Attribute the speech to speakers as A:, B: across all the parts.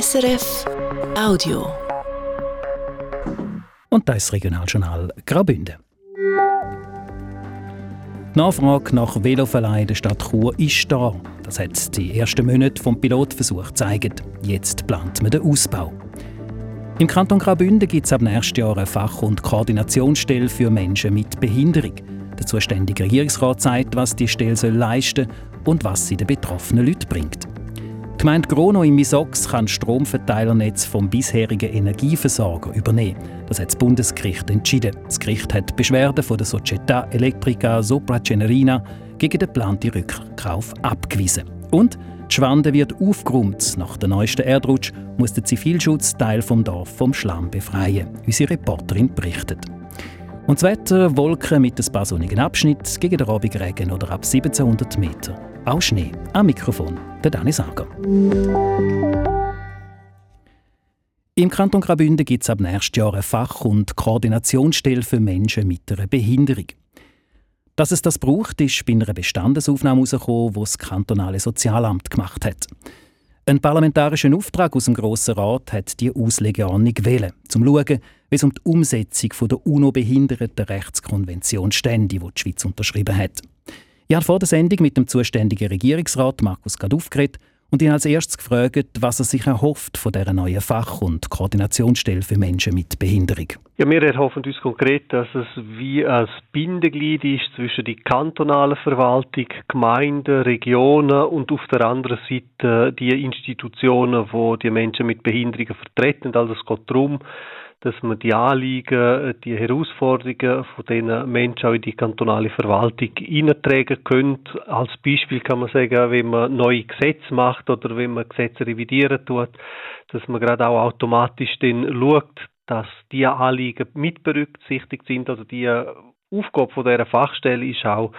A: SRF Audio.
B: Und das Regionaljournal Graubünden. Die Nachfrage nach Veloverleih der Stadt Chur ist da. Das hat die ersten Monate vom Pilotversuch gezeigt. Jetzt plant man den Ausbau. Im Kanton Graubünden gibt es ab nächstes Jahr eine Fach- und Koordinationsstelle für Menschen mit Behinderung. Der zuständige Regierungsrat sagt, was die Stelle leisten soll und was sie den betroffenen Leuten bringt. Die Gemeinde Grono im Misox kann Stromverteilernetz vom bisherigen Energieversorger übernehmen. Das hat das Bundesgericht entschieden. Das Gericht hat Beschwerden von der Società Elettrica Sopra Cenerina gegen den geplanten Rückkauf abgewiesen. Und die Schwande wird aufgeräumt. Nach dem neuesten Erdrutsch muss der Zivilschutz Teil vom Dorf vom Schlamm befreien. Unsere Reporterin berichtet. Und das Wetter, Wolken mit ein paar sonnigen Abschnitten, gegen den Abend Regen oder ab 1700 Meter. Auch Schnee. Am Mikrofon der Dani Sager. Im Kanton Graubünden gibt es ab nächstes Jahr eine Fach- und Koordinationsstelle für Menschen mit einer Behinderung. Dass es das braucht, ist bei einer Bestandesaufnahme herausgekommen, die das kantonale Sozialamt gemacht hat. Ein parlamentarischer Auftrag aus dem Grossen Rat hat die Auslegeordnung gewählt, um zu schauen, wie es um die Umsetzung der UNO-Behindertenrechtskonvention stände, die die Schweiz unterschrieben hat. Ich habe vor der Sendung mit dem zuständigen Regierungsrat Markus Gaduff geredet und ihn als erstes gefragt, was er sich erhofft von dieser neuen Fach- und Koordinationsstelle für Menschen mit Behinderung.
C: Ja, wir erhoffen uns konkret, dass es wie ein Bindeglied ist zwischen die kantonalen Verwaltung, Gemeinden, Regionen und auf der anderen Seite die Institutionen, wo die Menschen mit Behinderungen vertreten. Also es geht darum, dass man die Anliegen, die Herausforderungen von diesen Menschen auch in die kantonale Verwaltung hineintragen könnte. Als Beispiel kann man sagen, wenn man neue Gesetze macht oder wenn man Gesetze revidieren tut, dass man gerade auch automatisch dann schaut, dass die Anliegen mit berücksichtigt sind, also die Aufgabe von dieser Fachstelle ist auch,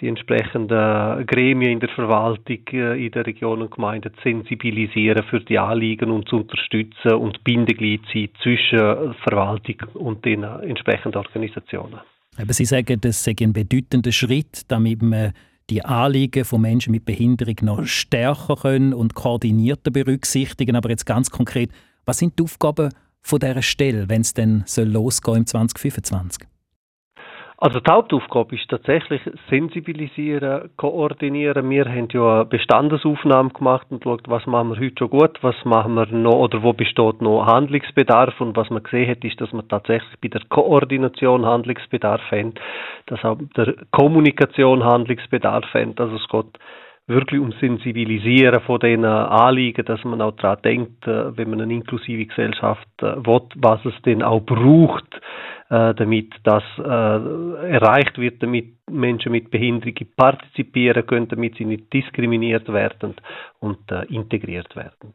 C: die entsprechenden Gremien in der Verwaltung, äh, in der Region und Gemeinden zu sensibilisieren für die Anliegen und zu unterstützen und Bindeglied sein zwischen Verwaltung und den entsprechenden Organisationen.
B: Aber Sie sagen, das sei ein bedeutender Schritt, damit man die Anliegen von Menschen mit Behinderung noch stärker können und koordinierter berücksichtigen. Aber jetzt ganz konkret, was sind die Aufgaben von dieser Stelle, wenn es dann losgehen im 2025?
C: Also die Hauptaufgabe ist tatsächlich sensibilisieren, koordinieren. Wir haben ja eine Bestandesaufnahme gemacht und geschaut, was machen wir heute schon gut, was machen wir noch oder wo besteht noch Handlungsbedarf und was man gesehen hat, ist, dass man tatsächlich bei der Koordination Handlungsbedarf haben, dass auch der Kommunikation Handlungsbedarf haben. Also es geht wirklich um Sensibilisieren von den Anliegen, dass man auch daran denkt, äh, wenn man eine inklusive Gesellschaft äh, will, was es denn auch braucht, äh, damit das erreicht wird, damit Menschen mit Behinderung partizipieren können, damit sie nicht diskriminiert werden und integriert werden.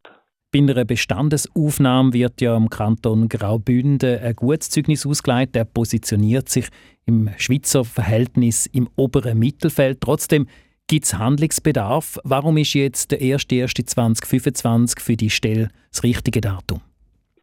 B: Bei einer Bestandesaufnahme wird ja im Kanton Graubünden ein gutes Zeugnis ausgeleitet. Er positioniert sich im Schweizer Verhältnis im oberen Mittelfeld. Trotzdem Gibt es Handlungsbedarf? Warum ist jetzt der 1.1.2025 für die Stelle das richtige Datum?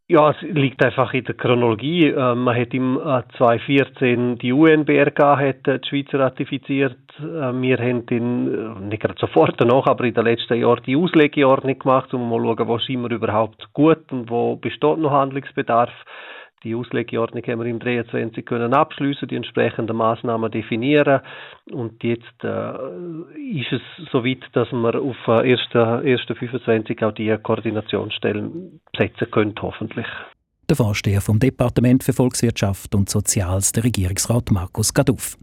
C: Ja, es liegt einfach in der Chronologie. Äh, man hat im 2014 die UNBRK hat die Schweiz ratifiziert. Äh, wir haben äh, nicht gerade sofort danach, aber in den letzten Jahren die Auslegeordnung gemacht, um mal zu schauen, wo sind wir überhaupt gut und wo besteht noch Handlungsbedarf. Die Auslegeordnung haben wir im 23 können abschließen, die entsprechenden Maßnahmen definieren und jetzt äh, ist es soweit, dass wir auf äh, 1.25 auch die Koordinationsstellen besetzen können, hoffentlich.
B: Der Vorsteher vom Departement für Volkswirtschaft und Soziales, der Regierungsrat Markus Gaduff.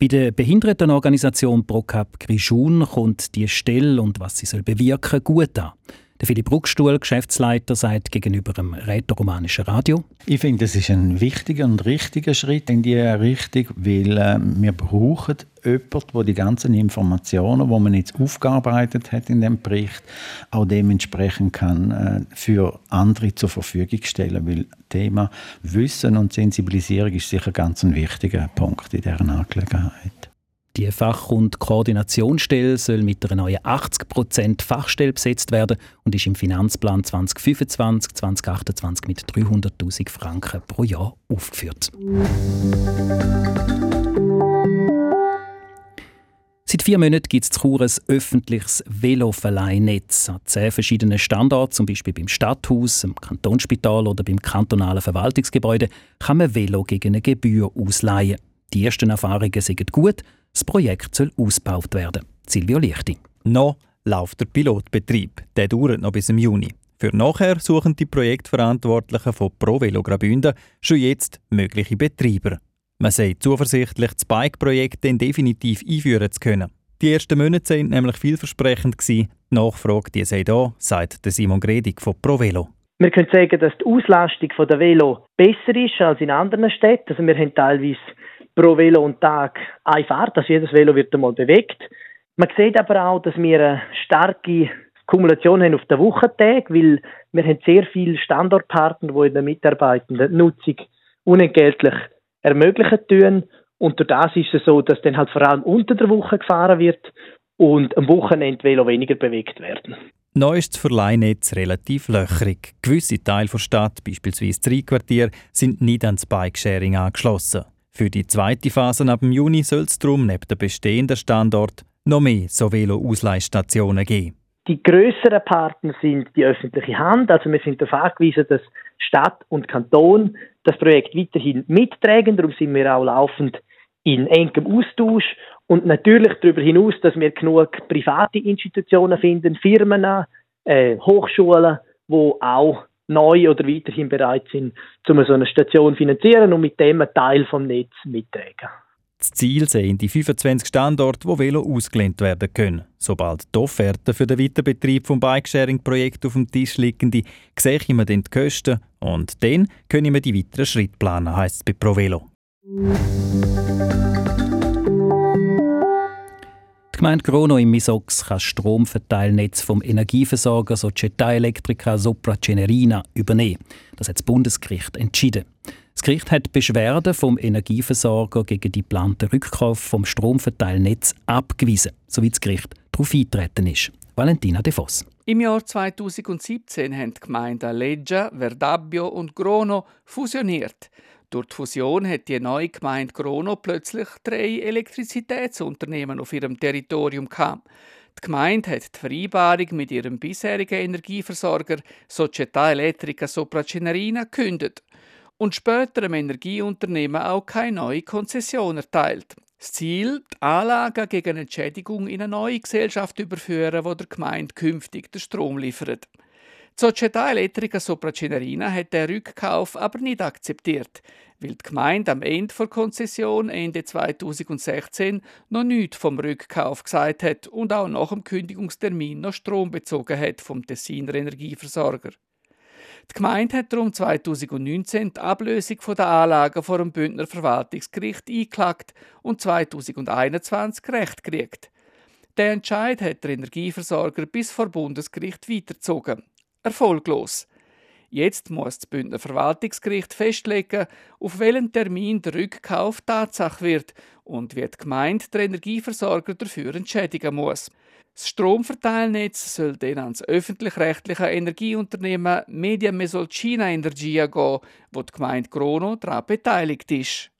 B: Bei der Behindertenorganisation ProCap Grischun kommt die Stelle und was sie soll bewirken gut an. Der Philipp Ruckstuhl, Geschäftsleiter, sagt gegenüber dem rätoromanischen Radio.
D: Ich finde, es ist ein wichtiger und richtiger Schritt in diese Richtung, weil äh, wir brauchen jemanden, der die ganzen Informationen, die man jetzt aufgearbeitet hat in dem Bericht, auch dementsprechend kann äh, für andere zur Verfügung stellen. Weil Thema Wissen und Sensibilisierung ist sicher ganz ein wichtiger Punkt in dieser Angelegenheit.
B: Die Fach- und Koordinationsstelle soll mit einer neuen 80% Fachstelle besetzt werden und ist im Finanzplan 2025-2028 mit 300.000 Franken pro Jahr aufgeführt. Seit vier Monaten gibt es Chur ein öffentliches Veloverleihnetz an zehn verschiedenen Standorten, zum Beispiel beim Stadthaus, im Kantonsspital oder beim kantonalen Verwaltungsgebäude, kann man Velo gegen eine Gebühr ausleihen. Die ersten Erfahrungen sind gut, das Projekt soll ausgebaut werden. Silvio Lichting.
E: Noch läuft der Pilotbetrieb. Der dauert noch bis im Juni. Für nachher suchen die Projektverantwortlichen von Pro Velo Graubünden schon jetzt mögliche Betreiber. Man sei zuversichtlich, das Bike-Projekt definitiv einführen zu können. Die ersten Monate sind nämlich vielversprechend gewesen. Die Nachfrage die sei da, sagt Simon Gredig von ProVelo.
F: Wir können sagen, dass die Auslastung der Velo besser ist als in anderen Städten. Also wir haben teilweise pro Velo und Tag eine Fahrt, also jedes Velo wird einmal bewegt. Man sieht aber auch, dass wir eine starke Kumulation haben auf den Wochentag, weil wir haben sehr viele Standortpartner, die in der mitarbeitenden Nutzung unentgeltlich ermöglichen tun. Und durch das ist es so, dass dann halt vor allem unter der Woche gefahren wird und am Wochenende Velo weniger bewegt werden.
E: Neu ist das Verleihnetz relativ löchrig. Gewisse Teile der Stadt, beispielsweise das Rheinquartier, sind nicht ans Bikesharing angeschlossen. Für die zweite Phase ab Juni soll es darum neben den bestehenden Standort noch mehr so Velo-Ausleihstationen geben.
F: Die größeren Partner sind die öffentliche Hand. Also wir sind darauf angewiesen, dass Stadt und Kanton das Projekt weiterhin mittragen. Darum sind wir auch laufend in engem Austausch. Und natürlich darüber hinaus, dass wir genug private Institutionen finden, Firmen, äh, Hochschulen, wo auch neu oder weiterhin bereit sind, um so eine Station zu finanzieren und mit dem einen Teil vom Netz mittragen.
E: Das Ziel sind die 25 Standorte, wo Velo ausgelehnt werden können. Sobald die Offerte für den Weiterbetrieb des Bikesharing-Projekt auf dem Tisch liegen, sehe ich dann die Kosten und dann können wir die weiteren Schritte planen, heisst es bei ProVelo.
B: Gemeinde Grono im Misox kann das Stromverteilnetz vom Energieversorger Società Elettrica Sopra Cenerina übernehmen. Das hat das Bundesgericht entschieden. Das Gericht hat Beschwerden vom Energieversorger gegen die geplanten Rückkauf vom Stromverteilnetz abgewiesen, sowie das Gericht darauf eingetreten ist. Valentina De Voss.
G: Im Jahr 2017 haben die Gemeinden Leggia, Verdabbio und Grono fusioniert. Durch die Fusion hat die neue Gemeinde Grono plötzlich drei Elektrizitätsunternehmen auf ihrem Territorium gehabt. Die Gemeinde hat die Vereinbarung mit ihrem bisherigen Energieversorger Società Elettrica Sopra Cenerina gekündigt und später dem Energieunternehmen auch keine neue Konzession erteilt. Das Ziel, die Anlagen gegen Entschädigung in eine neue Gesellschaft überführen, wo der Gemeinde künftig den Strom liefert. Società Elettrica Sopra Cenerina hat den Rückkauf aber nicht akzeptiert, weil die Gemeinde am Ende der Konzession Ende 2016 noch nichts vom Rückkauf gesagt hat und auch nach dem Kündigungstermin noch Strom bezogen hat vom Tessiner Energieversorger. Die Gemeinde hat darum 2019 die Ablösung der Anlagen vor dem Bündner Verwaltungsgericht eingeklagt und 2021 Recht gekriegt. Der Entscheid hat der Energieversorger bis vor Bundesgericht weitergezogen. Erfolglos. Jetzt muss das Bündner Verwaltungsgericht festlegen, auf welchen Termin der Rückkauf Tatsache wird und wie die Gemeinde der Energieversorger dafür entschädigen muss. Das Stromverteilnetz soll dann ans öffentlich-rechtliche Energieunternehmen Media Mesolcina Energia gehen, wo die Gemeinde Grono daran beteiligt ist.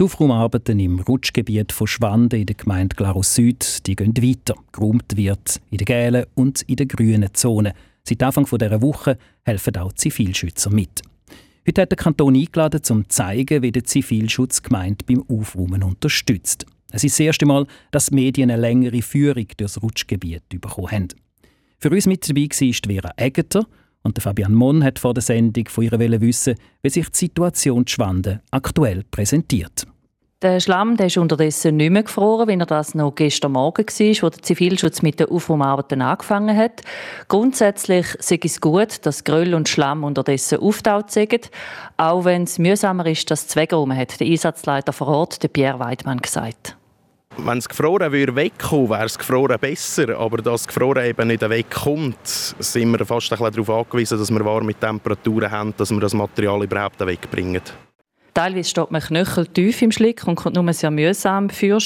B: Die Aufraumarbeiten im Rutschgebiet von Schwanden in der Gemeinde Glarus Süd die gehen weiter. Geräumt wird in der gelben und in der grünen Zone. Seit Anfang dieser Woche helfen auch Zivilschützer mit. Heute hat der Kanton eingeladen, um zu zeigen, wie der Zivilschutz gemeint beim Aufräumen unterstützt. Es ist das erste Mal, dass die Medien eine längere Führung durchs Rutschgebiet bekommen haben. Für uns mit dabei war Vera Eggeter und Fabian Monn hat vor der Sendung von ihr wissen, wie sich die Situation Schwanden aktuell präsentiert.
H: Der Schlamm der ist unterdessen nicht mehr gefroren, wie er das noch gestern Morgen war, wo der Zivilschutz mit den Aufraumarbeiten angefangen hat. Grundsätzlich ist es gut, dass Gröll und Schlamm unterdessen auftaut sind, auch wenn es mühsamer ist, das zu wegräumen, hat der Einsatzleiter vor Ort, der Pierre Weidmann, gesagt.
I: Wenn es gefroren würde wegkommen, wäre es gefroren besser. Aber dass es gefroren eben nicht wegkommt, sind wir fast ein darauf angewiesen, dass wir warme Temperaturen haben, dass wir das Material überhaupt wegbringen.
H: Teilweise steht man knöcheltief im Schlick und kommt nur sehr mühsam für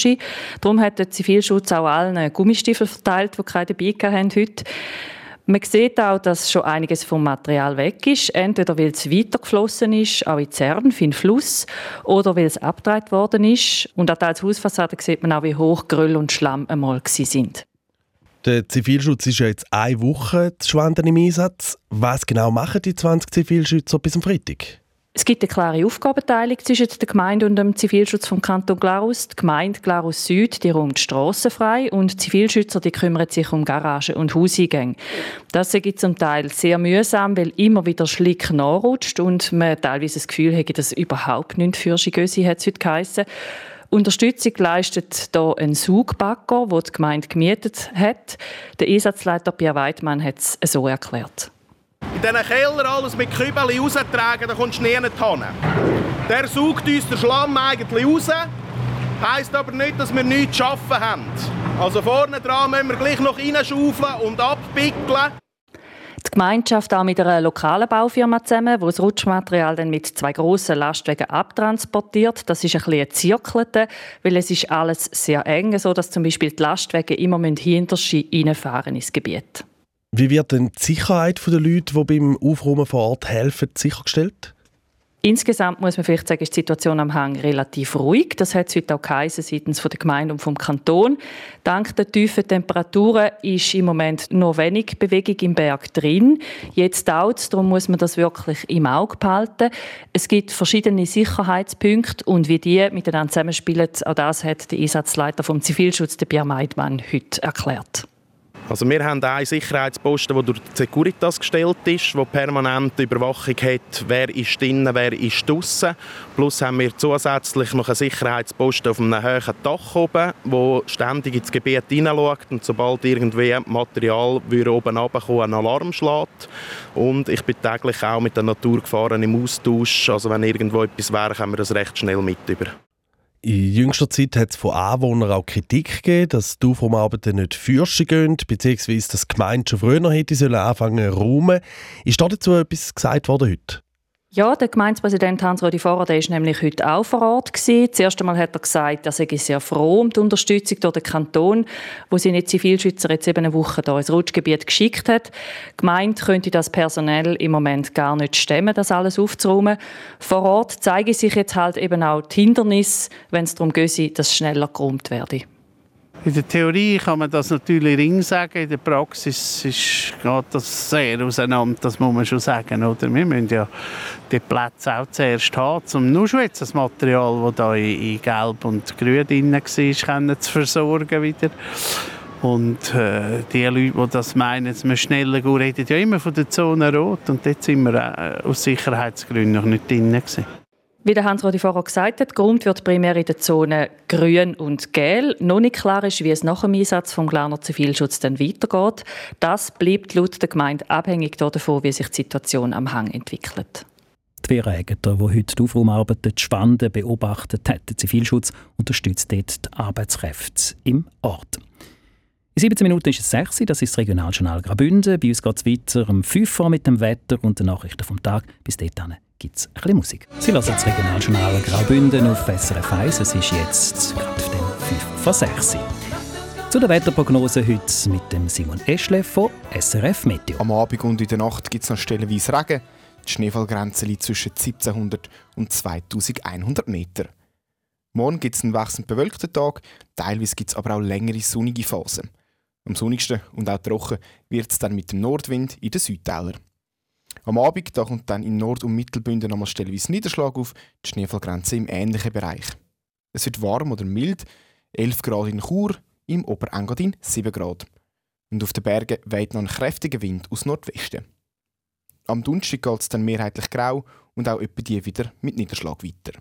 H: Darum hat der Zivilschutz auch allen Gummistiefel verteilt, die keine dabei haben heute. Man sieht auch, dass schon einiges vom Material weg ist, entweder weil es weitergeflossen ist, auch in Zern, in Fluss, oder weil es abgedreht worden ist. Und an der Hausfassade sieht man auch, wie hoch Grüll und Schlamm einmal sind.
J: Der Zivilschutz ist ja jetzt eine Woche zu Schwenden im Einsatz. Was genau machen die 20 Zivilschützer bis zum Freitag?
H: Es gibt eine klare Aufgabenteilung zwischen der Gemeinde und dem Zivilschutz vom Kanton Glarus. Die Gemeinde Glarus Süd die räumt Strassen frei und die Zivilschützer die kümmern sich um Garagen und Hauseingänge. Das ist zum Teil sehr mühsam, weil immer wieder Schlick nachrutscht und man teilweise das Gefühl hat, dass überhaupt nichts für Schigösi hat heute geheissen. Unterstützung leistet hier ein Saugbagger, den die Gemeinde gemietet hat. Der Einsatzleiter Pierre Weidmann hat es so erklärt.
I: Diesen Keller alles mit Kübeln raustragen, da kommst du nie hin. Der saugt uns den Schlamm eigentlich raus. Heisst aber nicht, dass wir nichts zu arbeiten haben. Also vorne dran müssen wir gleich noch reinschaufeln und abpickeln.
H: Die Gemeinschaft auch mit einer lokalen Baufirma zusammen, wo das Rutschmaterial dann mit zwei grossen Lastwagen abtransportiert. Das ist ein bisschen weil es ist alles sehr eng, so dass zum Beispiel die Lastwagen immer hinter reinfahren ins Gebiet.
J: Wie wird denn die Sicherheit der Leute, die beim Aufräumen vor Ort helfen, sichergestellt?
H: Insgesamt muss man vielleicht sagen, ist die Situation am Hang relativ ruhig. Das hat es heute auch geheißen, seitens der Gemeinde und vom Kanton. Dank der tiefen Temperaturen ist im Moment noch wenig Bewegung im Berg drin. Jetzt dauert es, darum muss man das wirklich im Auge behalten. Es gibt verschiedene Sicherheitspunkte und wie die miteinander zusammenspielen, auch das hat der Einsatzleiter vom Zivilschutz, der Pierre Meidmann, heute erklärt.
I: Also wir haben einen Sicherheitsposten, der durch die Securitas gestellt ist, der permanent Überwachung hat, wer ist drinnen, wer ist draußen. Plus haben wir zusätzlich noch einen Sicherheitsposten auf einem hohen Dach oben, der ständig ins Gebiet hineinschaut und sobald irgendwie Material oben runterkommt, einen Alarm schlägt. Und ich bin täglich auch mit den Naturgefahren im Austausch. Also wenn irgendwo etwas wäre, können wir das recht schnell mit über.
J: In jüngster Zeit hat es von Anwohnern auch Kritik gegeben, dass die Aufräumarbeiten nicht fürschen gehen, beziehungsweise dass die Gemeinde schon früher hätte anfangen zu räumen. Ist dazu etwas gesagt worden heute?
H: Ja, der Gemeindepräsident Hans-Rudi Vorer war nämlich heute auch vor Ort. Zuerst einmal hat er gesagt, dass er sehr froh um die Unterstützung durch den Kanton, wo seine Zivilschützer jetzt eben eine Woche hier ins Rutschgebiet geschickt hat. Die Gemeinde könnte das personell im Moment gar nicht stemmen, das alles aufzuräumen. Vor Ort zeigen sich jetzt halt eben auch die Hindernisse, wenn es darum geht, dass schneller geräumt werde.
K: In der Theorie kann man das natürlich ring sagen, in der Praxis ist, geht das sehr auseinander, das muss man schon sagen. Oder? Wir müssen ja die Plätze auch zuerst haben, um nur schon jetzt das Material, das da in, Gelb und Grün drin war, können zu versorgen wieder. Und äh, die Leute, die das meinen, dass wir schneller gehen, reden ja immer von der Zone Rot und dort sind wir äh, aus Sicherheitsgründen noch nicht drin. Gewesen.
H: Wie der Hans-Rudi vorher gesagt hat, geräumt wird primär in der Zone grün und gel. Noch nicht klar ist, wie es nach dem Einsatz vom Glarner Zivilschutz dann weitergeht. Das bleibt laut der Gemeinde abhängig davon, wie sich die Situation am Hang entwickelt.
B: Die Wehräger, die heute die Aufraumarbeiten Schwanden beobachtet hat, der Zivilschutz unterstützt dort die Arbeitskräfte im Ort. In 17 Minuten ist es 6 das ist das Regionaljournal Graubünden. Bei uns geht es weiter um 5 Uhr mit dem Wetter und den Nachrichten vom Tag. Bis dahin gibt es ein bisschen Musik. Sie hören das Regionaljournal Graubünden auf SRF 1. Es ist jetzt gerade 5 vor 6 Zu der Wetterprognose heute mit dem Simon Eschle von SRF Meteo.
L: Am Abend und in der Nacht gibt es noch stellenweise Regen. Die Schneefallgrenze liegt zwischen 1700 und 2100 Meter. Morgen gibt es einen wechselnd bewölkten Tag, teilweise gibt es aber auch längere sonnige Phasen. Am sonnigsten und auch trocken wird es dann mit dem Nordwind in den Südtälern. Am Abend da kommt dann in Nord- und Mittelbünden nochmal stellenweise Niederschlag auf, die Schneefallgrenze im ähnlichen Bereich. Es wird warm oder mild, 11 Grad in Chur, im Oberengadin 7 Grad. Und auf den Bergen weht noch ein kräftiger Wind aus Nordwesten. Am Donnerstag geht es dann mehrheitlich grau und auch etwa die wieder mit Niederschlag weiter.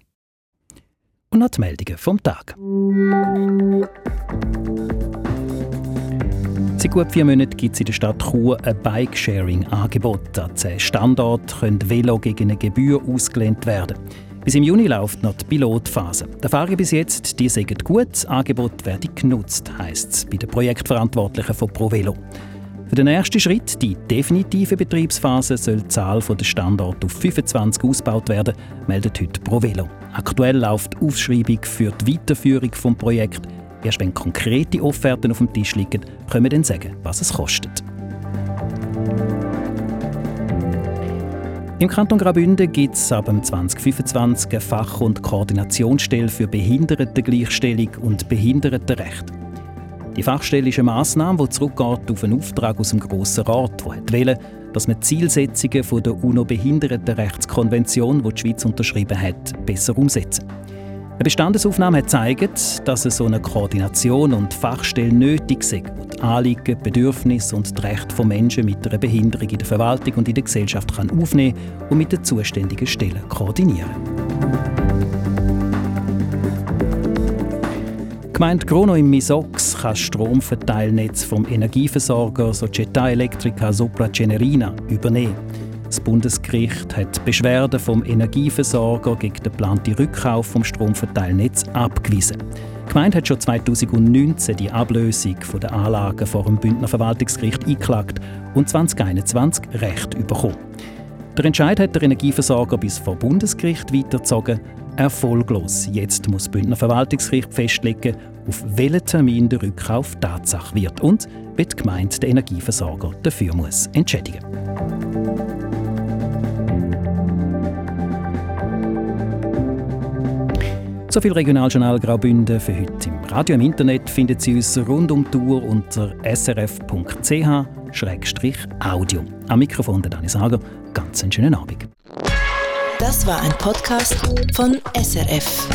B: Und noch die Meldungen vom Tag. Seit gut vier Monaten gibt es in der Stadt Chur ein Bike-Sharing-Angebot. An zehn Standorten können Velo gegen eine Gebühr ausgelehnt werden. Bis im Juni läuft noch die Pilotphase. Die Erfahrungen bis jetzt die sagen gut, das Angebot werde genutzt, heisst es bei den Projektverantwortlichen von ProVelo. Für den ersten Schritt, die definitive Betriebsphase, soll die Zahl der Standorte auf 25 ausgebaut werden, meldet heute ProVelo. Aktuell läuft die Aufschreibung für die Weiterführung des Projekts Erst wenn konkrete Offerten auf dem Tisch liegen, können wir dann sagen, was es kostet. Im Kanton Graubünden gibt es ab 2025 eine Fach- und Koordinationsstelle für Behindertengleichstellung und Behindertenrecht. Die Fachstelle ist eine Massnahme, die zurückgeht auf einen Auftrag aus dem Grossen Rat, der wollte, dass man die Zielsetzungen der UNO-Behindertenrechtskonvention, die die Schweiz unterschrieben hat, besser umsetzen will. Eine Bestandesaufnahme hat gezeigt, dass es so eine Koordination und Fachstelle nötig ist, die die Anliegen, Bedürfnisse und die Rechte von Menschen mit einer Behinderung in der Verwaltung und in der Gesellschaft kann aufnehmen und mit den zuständigen Stellen koordinieren. Gemeint Grono im Misox kann Stromverteilnetz vom Energieversorger Società Elettrica Sopra Cenerina übernehmen. Das Bundesgericht hat Beschwerden vom Energieversorger gegen den geplanten Rückkauf vom Stromverteilnetz abgewiesen. Die Gemeinde hat schon 2019 die Ablösung der Anlagen vor dem Bündner Verwaltungsgericht eingeklagt und 2021 Recht bekommen. Der Entscheid hat der Energieversorger bis vor Bundesgericht weitergezogen. Erfolglos. Jetzt muss das Bündner Verwaltungsgericht festlegen, auf welchen Termin der Rückkauf Tatsache wird und wie die Gemeinde den Energieversorger dafür muss entschädigen So viel Regionaljournal Graubünden für heute. Im Radio im Internet finden Sie uns rund um die Tour unter srf.ch-audio. Am Mikrofon der Dani Sager. Ganz einen schönen Abend.
A: Das war ein Podcast von SRF.